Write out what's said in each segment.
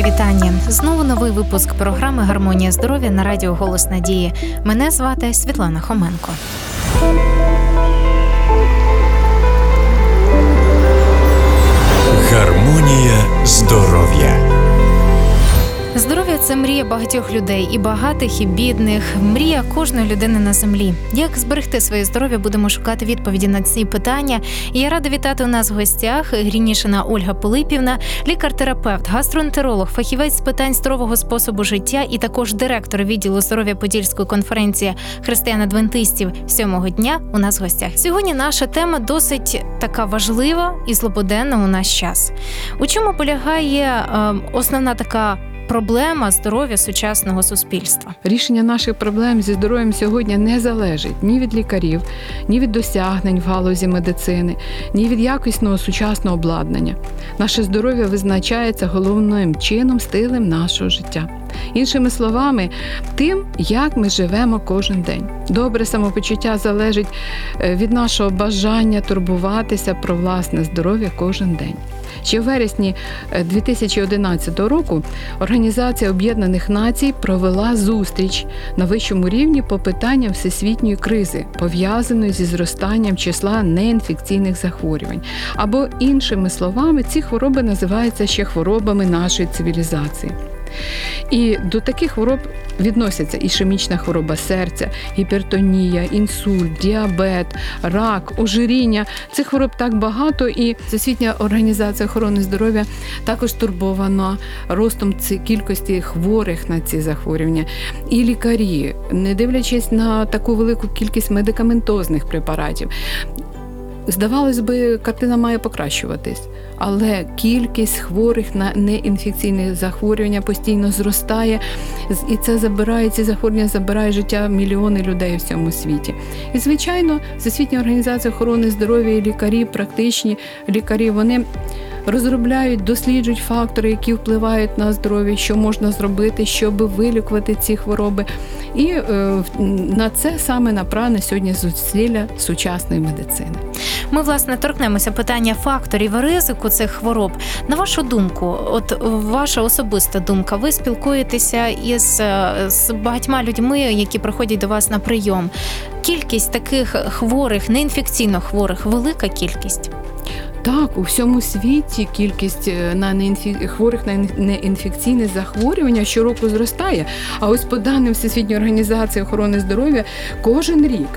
Наші вітання. Знову новий випуск програми Гармонія здоров'я на радіо Голос Надії. Мене звати Світлана Хоменко. Гармонія здоров'я. Це мрія багатьох людей, і багатих, і бідних. Мрія кожної людини на землі. Як зберегти своє здоров'я, будемо шукати відповіді на ці питання. Я рада вітати у нас в гостях Грінішина Ольга Пилипівна, лікар-терапевт, гастроентеролог, фахівець з питань здорового способу життя і також директор відділу здоров'я Подільської конференції християн-адвентистів сьомого дня. У нас в гостях. Сьогодні наша тема досить така важлива і злободенна у наш час. У чому полягає е, основна така проблема здоров'я сучасного суспільства. Рішення наших проблем зі здоров'ям сьогодні не залежить ні від лікарів, ні від досягнень в галузі медицини, ні від якісного сучасного обладнання. Наше здоров'я визначається головним чином стилем нашого життя. Іншими словами, тим, як ми живемо кожен день. Добре самопочуття залежить е, від нашого бажання турбуватися про власне здоров'я кожен день. Ще в вересні 2011 року Організація Об'єднаних Націй провела зустріч на вищому рівні по питанням всесвітньої кризи, пов'язаної зі зростанням числа неінфекційних захворювань. Або іншими словами, ці хвороби називаються ще хворобами нашої цивілізації. І до таких хвороб відносяться ішемічна хвороба серця, гіпертонія, інсульт, діабет, рак, ожиріння. Цих хвороб так багато, і Всесвітня організація охорони здоров'я також турбована ростом кількості хворих на ці захворювання. І лікарі, не дивлячись на таку велику кількість медикаментозних препаратів. Здавалось би, картина має покращуватись, але кількість хворих на неінфекційні захворювання постійно зростає, і це забирає ці захворювання, забирає життя мільйони людей в цьому світі. І звичайно, Всесвітня організація охорони здоров'я і лікарі, практичні лікарі, вони розробляють, досліджують фактори, які впливають на здоров'я, що можна зробити, щоб вилікувати ці хвороби. І е, на це саме направлене сьогодні зусилля сучасної медицини. Ми власне торкнемося питання факторів ризику цих хвороб. На вашу думку, от ваша особиста думка, ви спілкуєтеся із е, з багатьма людьми, які приходять до вас на прийом. Кількість таких хворих, неінфекційно хворих, велика кількість. Так, у всьому світі кількість е, на неінфі... хворих на неінфекційне захворювання щороку зростає. А ось по даним Всесвітньої організації охорони здоров'я, кожен рік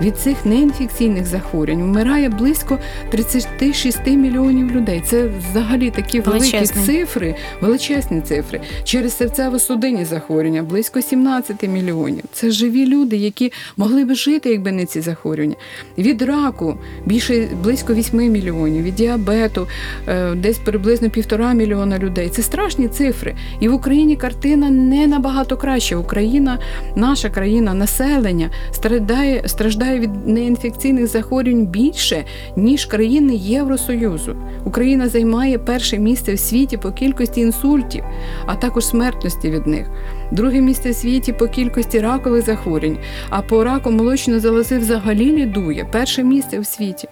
від цих неінфекційних захворювань вмирає близько 36 мільйонів людей. Це взагалі такі великі Величезні. цифри, величезні цифри. Через серцево-судинні захворювання близько 17 мільйонів. Це живі люди, які могли б жити, якби не ці захворювання. Від раку більше близько 8 мільйонів від діабету, е, десь приблизно півтора мільйона людей. Це страшні цифри. І в Україні картина не набагато краща. Україна, наша країна, населення страждає, страждає від неінфекційних захворювань більше, ніж країни Євросоюзу. Україна займає перше місце в світі по кількості інсультів, а також смертності від них. Друге місце в світі по кількості ракових захворювань, а по раку молочної залози взагалі лідує перше місце в світі.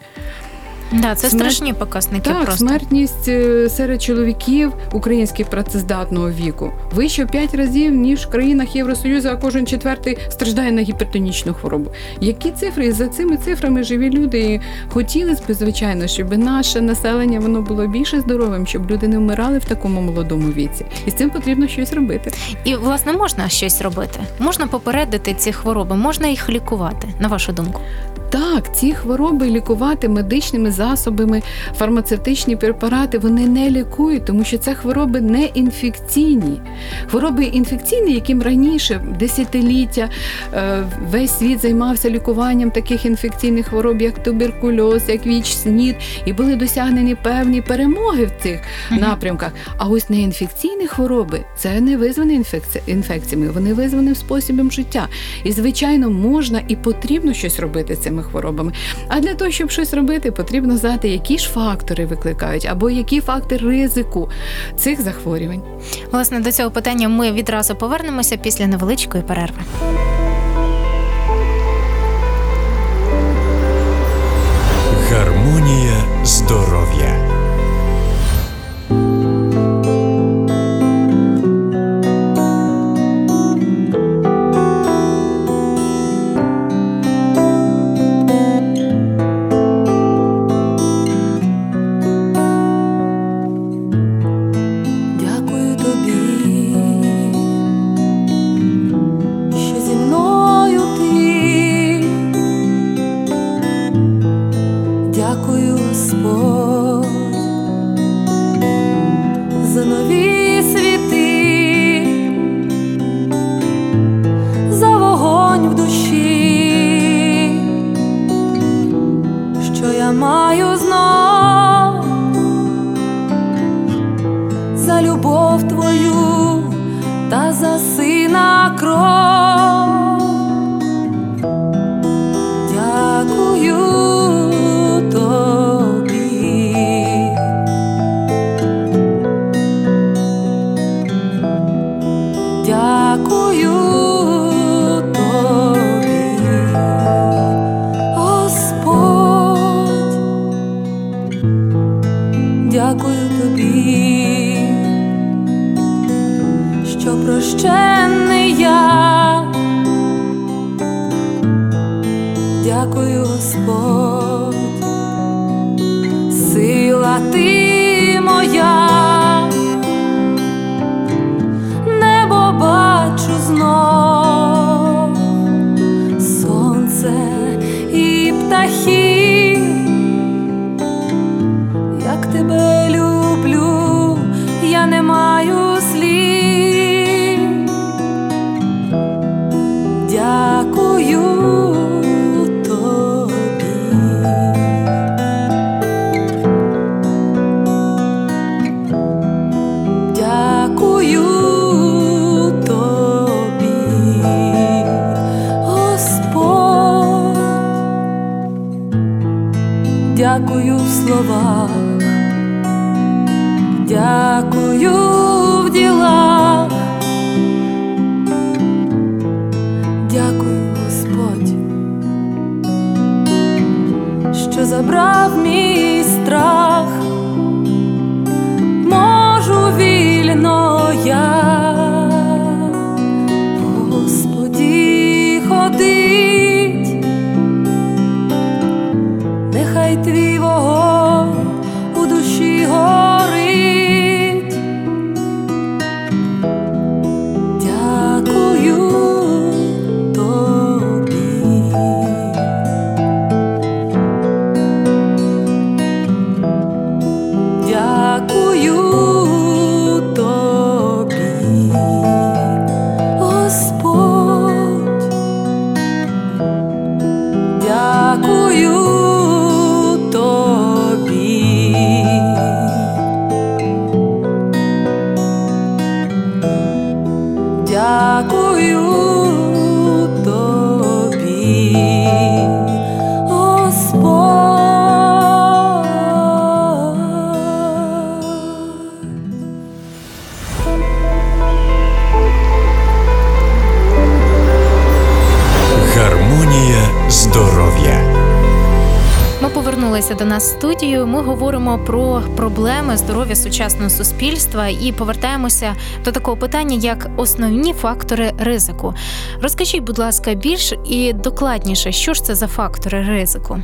Да, це Смер... страшні показники. Так, просто. смертність е, серед чоловіків українських працездатного віку вище в 5 разів ніж в країнах Євросоюзу, а кожен четвертий страждає на гіпертонічну хворобу. Які цифри І за цими цифрами живі люди і хотілося б, звичайно, щоб наше населення воно було більше здоровим, щоб люди не вмирали в такому молодому віці, і з цим потрібно щось робити. І власне можна щось робити, можна попередити ці хвороби, можна їх лікувати, на вашу думку. Так, ці хвороби лікувати медичними засобами, фармацевтичні препарати вони не лікують, тому що це хвороби не інфекційні. Хвороби інфекційні, яким раніше десятиліття е, весь світ займався лікуванням таких інфекційних хвороб, як туберкульоз, як віч, снід, і були досягнені певні перемоги в цих напрямках. А ось неінфекційні хвороби це не визвані інфекціями, вони визвані способом життя. І, звичайно, можна і потрібно щось робити цим цими хворобами. А для того, щоб щось робити, потрібно знати, які ж фактори викликають, або які фактори ризику цих захворювань. Власне, до цього питання ми відразу повернемося після невеличкої перерви. Гармонія здоров'я. Дякую тобі, що прощений повернулися до нас в студію. Ми говоримо про проблеми здоров'я сучасного суспільства і повертаємося до такого питання, як основні фактори ризику. Розкажіть, будь ласка, більш і докладніше, що ж це за фактори ризику?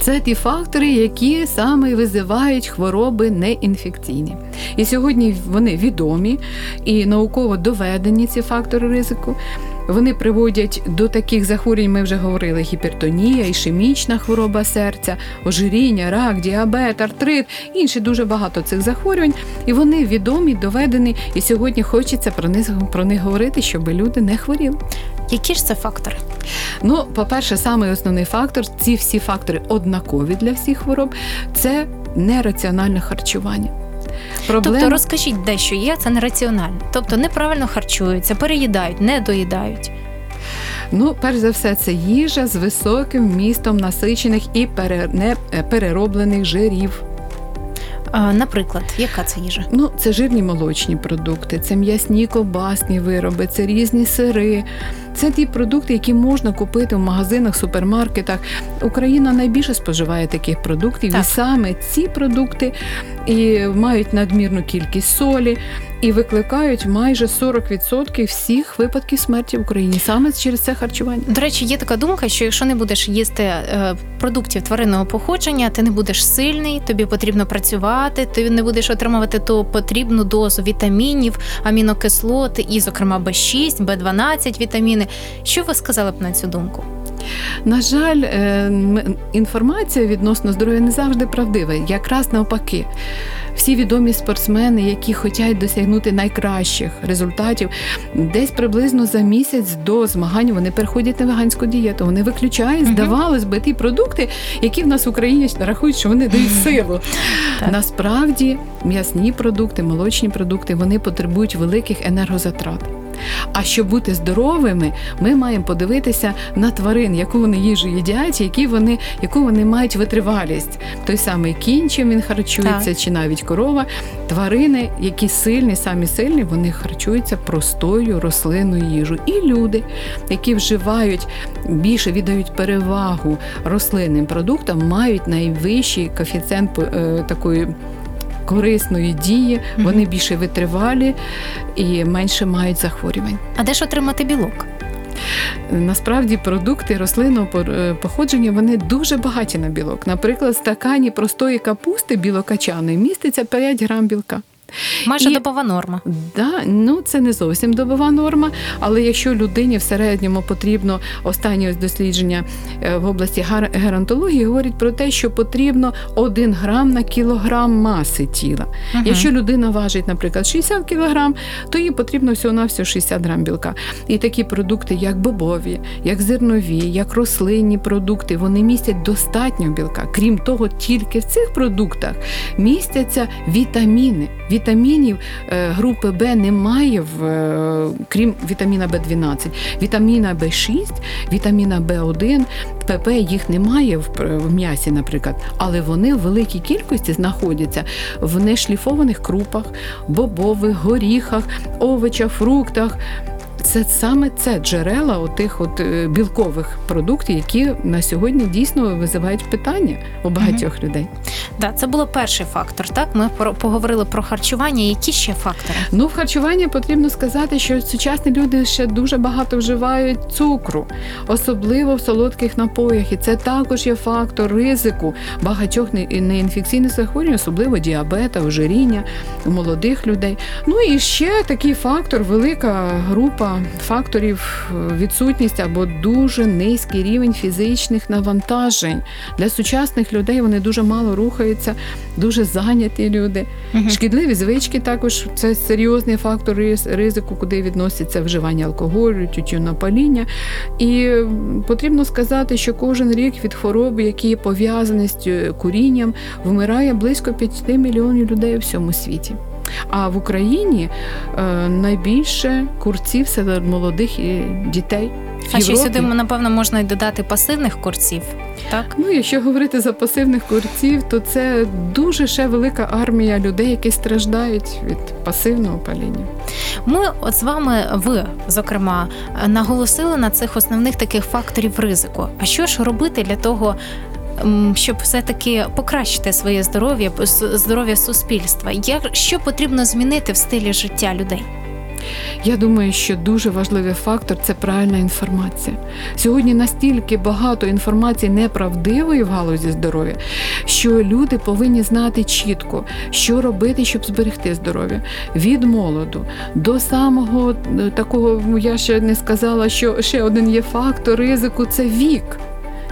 Це ті фактори, які саме визивають хвороби неінфекційні. І сьогодні вони відомі і науково доведені ці фактори ризику. Вони приводять до таких захворювань, ми вже говорили: гіпертонія, ішемічна хвороба серця, ожиріння, рак, діабет, артрит, інші дуже багато цих захворювань. І вони відомі, доведені. І сьогодні хочеться про них про них говорити, щоб люди не хворіли. Які ж це фактори? Ну, по-перше, самий основний фактор, ці всі фактори однакові для всіх хвороб, це нераціональне харчування. Проблем... Тобто розкажіть дещо є, це нераціонально. Тобто неправильно харчуються, переїдають, не доїдають. Ну, перш за все, це їжа з високим вмістом насичених і е, перероблених жирів. А, наприклад, яка це їжа? Ну, це жирні молочні продукти, це м'ясні ковбасні вироби, це різні сири. Це ті продукти, які можна купити в магазинах, супермаркетах. Україна найбільше споживає таких продуктів, Так. і саме ці продукти і мають надмірну кількість солі і викликають майже 40% всіх випадків смерті в Україні саме через це харчування. До речі, є така думка, що якщо не будеш їсти е, продуктів тваринного походження, ти не будеш сильний, тобі потрібно працювати, ти не будеш отримувати ту потрібну дозу вітамінів, амінокислот, і, зокрема, Б6, Б12 вітаміни. Що ви сказали б на цю думку? На жаль, е, інформація відносно здоров'я не завжди правдива, якраз навпаки. Всі відомі спортсмени, які хочуть досягнути найкращих результатів, десь приблизно за місяць до змагань вони переходять на веганську дієту. Вони виключають, здавалось би, ті продукти, які в нас в Україні рахують, що вони дають силу. Насправді м'ясні продукти, молочні продукти вони потребують великих енергозатрат. А щоб бути здоровими, ми маємо подивитися на тварин, яку вони їжу їдять, які вони, яку вони мають витривалість. Той самий кінь, чим він харчується, чи навіть корова. Тварини, які сильні, самі сильні, вони харчуються простою рослинною їжею. І люди, які вживають більше віддають перевагу рослинним продуктам, мають найвищий коефіцієнт е, такої. Корисної дії, вони більше витривалі і менше мають захворювань. А де ж отримати білок? Насправді продукти рослинного е, походження вони дуже багаті на білок. Наприклад, в стакані простої капусти білокачаної міститься 5 грам білка. Майже І- добова норма. Да, ну це не зовсім добова норма, але якщо людині в середньому потрібно останнє дослідження е, в області геронтології говорять про те, що потрібно 1 грам на кілограм маси тіла. Мгм. Якщо людина важить, наприклад, 60 кг, то їй потрібно всього на всього 60 грам білка. І такі продукти, як бобові, як зернові, як рослинні продукти, вони містять достатньо білка. Крім того, тільки в цих продуктах містяться вітаміни. Вітамінів е, групи Б немає в е, крім вітаміна Б12, вітаміна Б6, вітаміна Б1, ПП їх немає в м'ясі, наприклад, але вони в великій кількості знаходяться в нешліфованих крупах, бобових, горіхах, овочах, фруктах. Це саме це джерела отих от е, білкових продуктів, які на сьогодні дійсно визивають питання у багатьох людей. Да, це було перший фактор. Так, ми поговорили про харчування. Які ще фактори? Ну, в харчуванні потрібно сказати, що сучасні люди ще дуже багато вживають цукру, особливо в солодких напоях. І це також є фактор ризику багатьох неінфекційних захворювань, особливо діабета, ожиріння у молодих людей. Ну і ще такий фактор, велика група факторів е, відсутність або дуже низький рівень фізичних навантажень. Для сучасних людей вони дуже мало рухаються, дуже зайняті люди. Мгм. Шкідливі звички також це серйозний фактор ризику, куди відноситься вживання алкоголю, тютюнопаління. І потрібно сказати, що кожен рік від хвороб, які пов'язані з е, курінням, вмирає близько 5 мільйонів людей у всьому світі. А в Україні е, найбільше курців серед молодих і дітей. В А ще сюди напевно можна й додати пасивних курців. Так, Ну, якщо говорити за пасивних курців, то це дуже ще велика армія людей, які страждають від пасивного паління. ми от з вами, ви зокрема, наголосили на цих основних таких факторів ризику. А що ж робити для того? Щоб все-таки покращити своє здоров'я, здоров'я суспільства, як що потрібно змінити в стилі життя людей? Я думаю, що дуже важливий фактор це правильна інформація. Сьогодні настільки багато інформації неправдивої в галузі здоров'я, що люди повинні знати чітко, що робити, щоб зберегти здоров'я від молоду до самого е, такого. ну, Я ще не сказала, що ще один є фактор ризику це вік.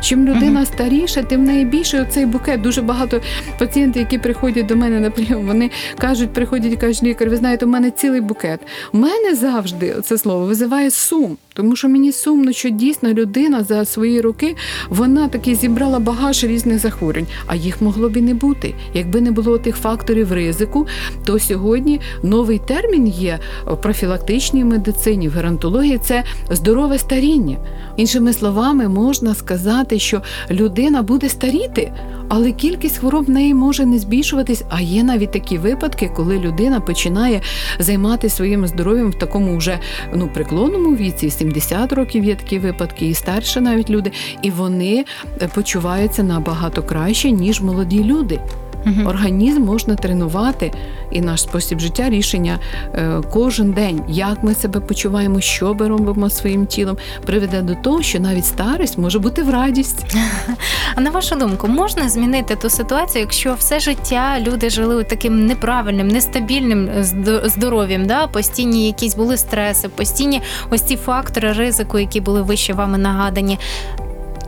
Чим людина старіша, тим в неї більше цей букет. Дуже багато пацієнтів, які приходять до мене на прийом, вони кажуть, приходять і кажуть, лікар, ви знаєте, у мене цілий букет. У мене завжди це слово визиває сум, тому що мені сумно, що дійсно людина за свої роки вона таки зібрала багаж різних захворювань, а їх могло б і не бути. Якби не було тих факторів ризику, то сьогодні новий термін є в профілактичній медицині, в геронтології це здорове старіння. Іншими словами, можна сказати, що людина буде старіти, але кількість хвороб в неї може не збільшуватись. А є навіть такі випадки, коли людина починає займатися своїм здоров'ям в такому вже ну преклонному віці, 70 років є такі випадки, і старше навіть люди, і вони е, почуваються набагато краще, ніж молоді люди. Мгм. Організм можна тренувати, і наш спосіб життя рішення е, кожен день, як ми себе почуваємо, що ми робимо своїм тілом, приведе до того, що навіть старість може бути в радість. А на вашу думку, можна змінити ту ситуацію, якщо все життя люди жили таким неправильним, нестабільним здо- здоров'ям, да? постійні якісь були стреси, постійні ось ці фактори ризику, які були вище вами нагадані.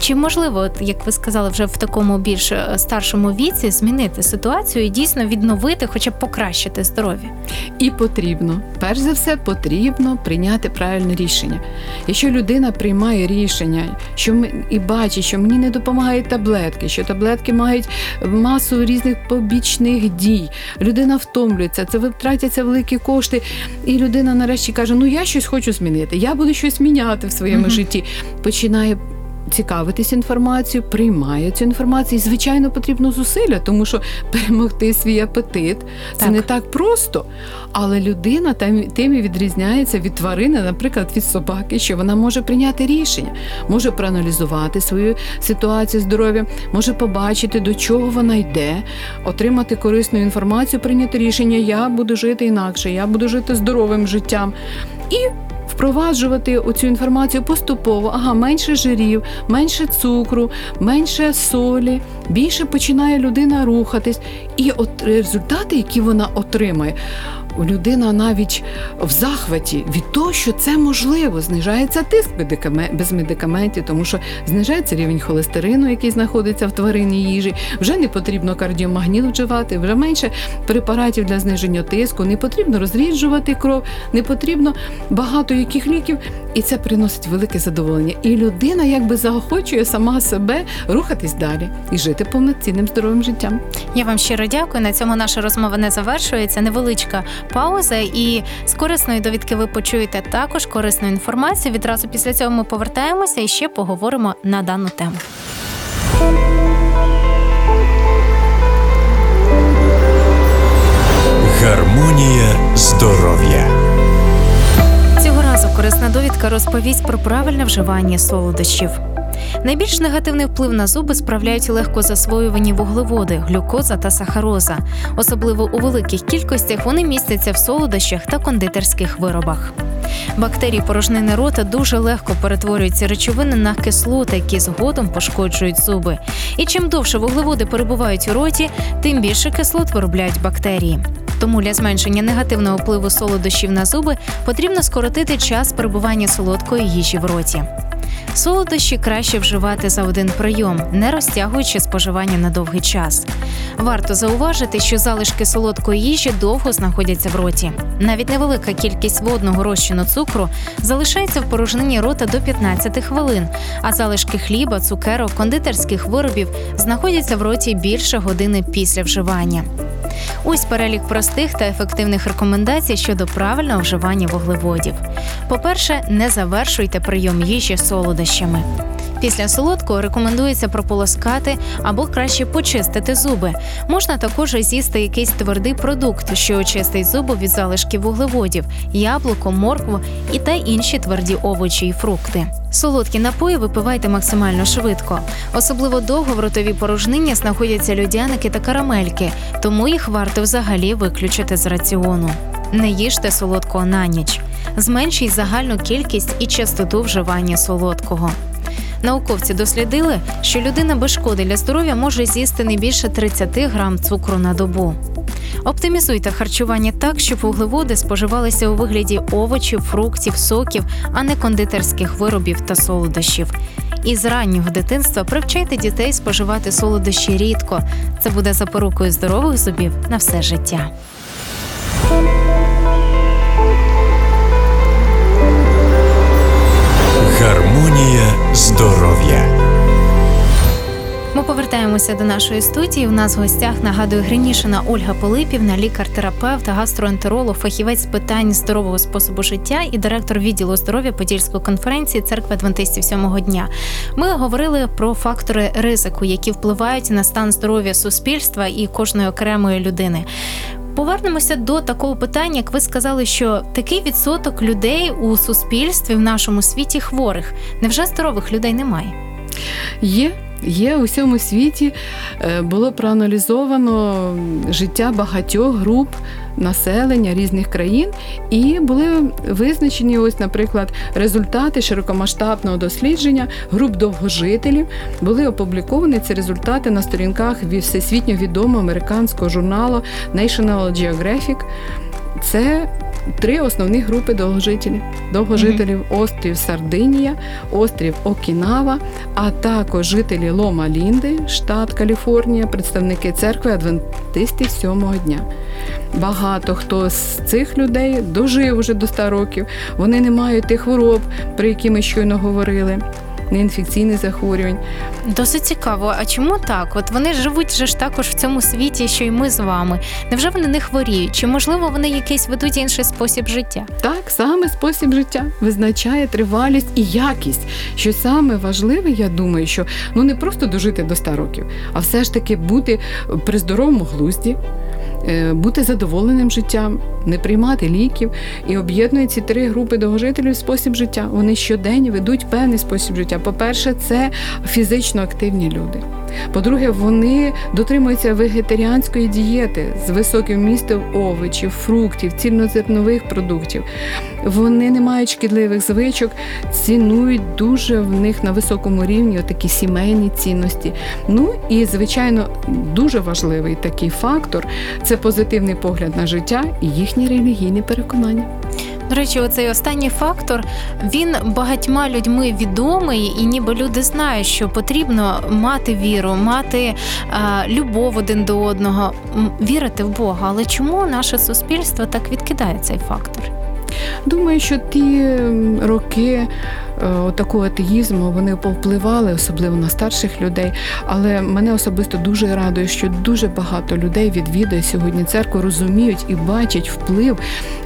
Чи можливо, от, як ви сказали, вже в такому більш е, старшому віці змінити ситуацію і дійсно відновити, хоча б покращити здоров'я? І потрібно, перш за все, потрібно прийняти правильне рішення. Якщо людина приймає рішення, що ми і бачить, що мені не допомагають таблетки, що таблетки мають масу різних побічних дій, людина втомлюється, це витратяться великі кошти, і людина нарешті каже: Ну я щось хочу змінити, я буду щось міняти в своєму Мгм. житті. Починає. Цікавитись інформацією, приймає цю інформацію. І, звичайно, потрібно зусилля, тому що перемогти свій апетит це Так. не так просто. Але людина тим і відрізняється від тварини, наприклад, від собаки, що вона може прийняти рішення, може проаналізувати свою ситуацію здоров'я, може побачити, до чого вона йде, отримати корисну інформацію, прийняти рішення. Я буду жити інакше, я буду жити здоровим життям. І Впроваджувати оцю інформацію поступово, ага, менше жирів, менше цукру, менше солі, більше починає людина рухатись. І от результати, які вона отримає, людина навіть в захваті від того, що це можливо, знижається тиск без медикаментів, тому що знижається рівень холестерину, який знаходиться в тваринній їжі. Вже не потрібно кардіомагніт вживати, вже менше препаратів для зниження тиску, не потрібно розріджувати кров, не потрібно багато яких ліків, і це приносить велике задоволення. І людина якби заохочує сама себе рухатись далі і жити повноцінним здоровим життям. Я вам щиро дякую. На цьому наша розмова не завершується. Невеличка пауза, і з корисної довідки ви почуєте також корисну інформацію. Відразу після цього ми повертаємося і ще поговоримо на дану тему. Гармонія здоров'я. Цього разу корисна довідка розповість про правильне вживання солодощів. Найбільш негативний вплив на зуби справляють легко засвоювані вуглеводи, глюкоза та сахароза. Особливо у великих кількостях вони містяться в солодощах та кондитерських виробах. Бактерії порожнини рота дуже легко перетворюють ці речовини на кислоти, які згодом пошкоджують зуби. І чим довше вуглеводи перебувають у роті, тим більше кислот виробляють бактерії. Тому для зменшення негативного впливу солодощів на зуби потрібно скоротити час перебування солодкої їжі в роті. Солодощі краще вживати за один прийом, не розтягуючи споживання на довгий час. Варто зауважити, що залишки солодкої їжі довго знаходяться в роті. Навіть невелика кількість водного розчину цукру залишається в порожнині рота до 15 хвилин, а залишки хліба, цукерок, кондитерських виробів знаходяться в роті більше години після вживання. Ось перелік простих та ефективних рекомендацій щодо правильного вживання вуглеводів. По-перше, не завершуйте прийом їжі солодощами. Після солодкого рекомендується прополоскати або краще почистити зуби. Можна також з'їсти якийсь твердий продукт, що очистить зуби від залишків вуглеводів, яблуко, моркву і та інші тверді овочі і фрукти. Солодкі напої випивайте максимально швидко. Особливо довго в ротовій порожнині знаходяться льодяники та карамельки, тому їх варто взагалі виключити з раціону. Не їжте солодкого на ніч. Зменшіть загальну кількість і частоту вживання солодкого. Науковці дослідили, що людина без шкоди для здоров'я може з'їсти не більше 30 грам цукру на добу. Оптимізуйте харчування так, щоб вуглеводи споживалися у вигляді овочів, фруктів, соків, а не кондитерських виробів та солодощів. І з раннього дитинства привчайте дітей споживати солодощі рідко. Це буде запорукою здорових зубів на все життя. Гармонія здоров'я. Ми повертаємося до нашої студії. У нас в гостях нагадую Гринішина Ольга Полипівна, лікар-терапевт, гастроентеролог, фахівець з питань здорового способу життя і директор відділу здоров'я Подільської конференції церкви Адвентистів сьомого дня. Ми говорили про фактори ризику, які впливають на стан здоров'я суспільства і кожної окремої людини. Повернемося до такого питання, як ви сказали, що такий відсоток людей у суспільстві в нашому світі хворих. Невже здорових людей немає? Є. Є у всьому світі е, було проаналізовано життя багатьох груп населення різних країн, і були визначені, ось, наприклад, результати широкомасштабного дослідження груп довгожителів. Були опубліковані ці результати на сторінках всесвітньо відомого американського журналу National Geographic. Це три основні групи довгожителів. Довгожителів острів Сардинія, острів Окінава, а також жителі Лома Лінди, штат Каліфорнія, представники церкви адвентистів сьомого дня. Багато хто з цих людей дожив уже до 100 років. Вони не мають тих хвороб, про які ми щойно говорили, неінфекційних захворювань. Досить цікаво. А чому так? От вони живуть же ж також в цьому світі, що й ми з вами. Невже вони не хворіють? Чи можливо вони якийсь ведуть інший спосіб життя? Так, саме спосіб життя визначає тривалість і якість. Що саме важливе, я думаю, що ну не просто дожити до 100 років, а все ж таки бути при здоровому глузді. Е, Бути задоволеним життям, не приймати ліків і об'єднує ці три групи довгожителів спосіб життя. Вони щодень ведуть певний спосіб життя. По-перше, це фізично активні люди. По-друге, вони дотримуються вегетаріанської дієти з високим вмістом овочів, фруктів, цільнозернових продуктів. Вони не мають шкідливих звичок, цінують дуже в них на високому рівні такі сімейні цінності. Ну і звичайно, дуже важливий такий фактор це позитивний погляд на життя і їхні релігійні переконання. До речі, оцей останній фактор він багатьма людьми відомий, і ніби люди знають, що потрібно мати віру, мати а, любов один до одного, вірити в Бога. Але чому наше суспільство так відкидає цей фактор? Думаю, що ті роки е, такого атеїзму вони повпливали, особливо на старших людей. Але мене особисто дуже радує, що дуже багато людей відвідує сьогодні церкву, розуміють і бачать вплив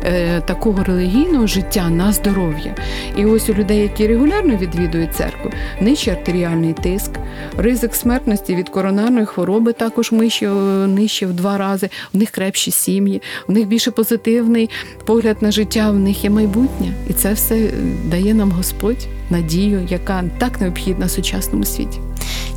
е, такого релігійного життя на здоров'я. І ось у людей, які регулярно відвідують церкву, нижчий артеріальний тиск, ризик смертності від коронарної хвороби також нижче, нижче в два рази. У них крепші сім'ї, у них більше позитивний погляд на життя, в них є майбутнє. І це все е, дає нам Господь надію, яка так необхідна сучасному світі.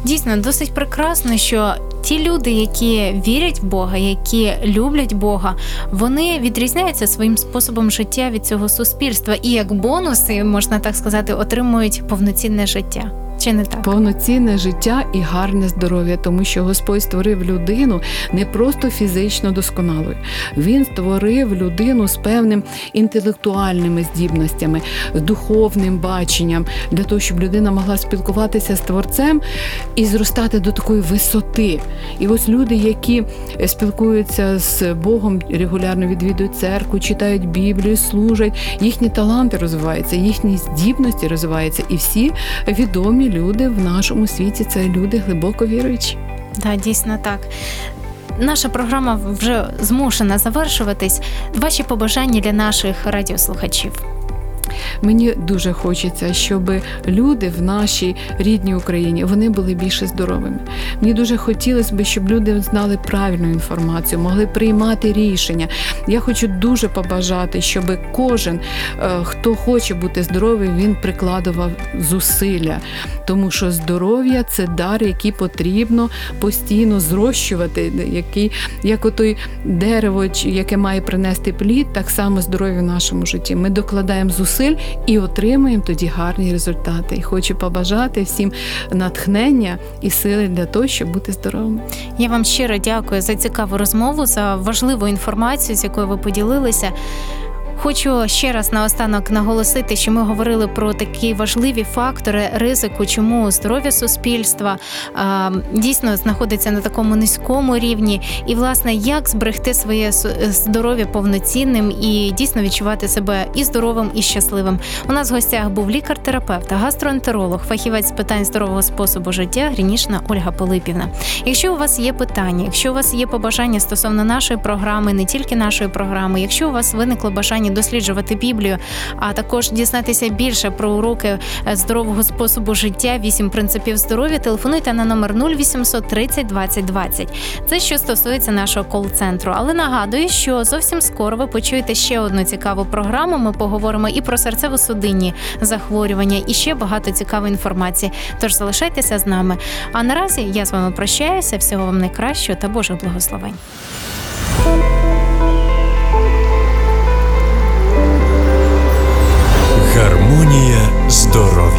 Дійсно, досить прекрасно, що ті люди, які вірять в Бога, які люблять Бога, вони відрізняються своїм способом життя від цього суспільства, і як бонуси, можна так сказати, отримують повноцінне життя. Чи не так? Повноцінне життя і гарне здоров'я, тому що Господь створив людину не просто фізично досконалою. Він створив людину з певним інтелектуальними здібностями, духовним баченням, для того, щоб людина могла спілкуватися з творцем і зростати до такої висоти. І ось люди, які спілкуються з Богом, регулярно відвідують церкву, читають Біблію, служать, їхні таланти розвиваються, їхні здібності розвиваються, і всі відомі люди в нашому світі це люди глибоко віруючі. Так, дійсно так. Наша програма вже змушена завершуватись. Ваші побажання для наших радіослухачів. Мені дуже хочеться, щоб люди в нашій рідній Україні вони були більше здоровими. Мені дуже хотілося б, щоб люди знали правильну інформацію, могли приймати рішення. Я хочу дуже побажати, щоб кожен, е, хто хоче бути здоровий, він прикладував зусилля, тому що здоров'я це дар, який потрібно постійно зрощувати, який як отой дерево, яке має принести плід, так само здоров'я в нашому житті. Ми докладаємо зусиль і отримаємо тоді гарні результати. І хочу побажати всім натхнення і сили для того, щоб бути здоровим. Я вам щиро дякую за цікаву розмову, за важливу інформацію, з якою ви поділилися. Хочу ще раз наостанок наголосити, що ми говорили про такі важливі фактори ризику, чому здоров'я суспільства а, дійсно знаходиться на такому низькому рівні, і власне як зберегти своє здоров'я повноцінним і дійсно відчувати себе і здоровим, і щасливим. У нас в гостях був лікар-терапевт, гастроентеролог, фахівець з питань здорового способу життя Грінішна Ольга Пилипівна. Якщо у вас є питання, якщо у вас є побажання стосовно нашої програми, не тільки нашої програми, якщо у вас виникло бажання досліджувати Біблію, а також дізнатися більше про уроки е, здорового способу життя, вісім принципів здоров'я, телефонуйте на номер 0800 30 20 20. Це що стосується нашого кол-центру. Але нагадую, що зовсім скоро ви почуєте ще одну цікаву програму. Ми поговоримо і про серцево-судинні захворювання, і ще багато цікавої інформації. Тож залишайтеся з нами. А наразі я з вами прощаюся. Всього вам найкращого та Божих благословень. Rodo.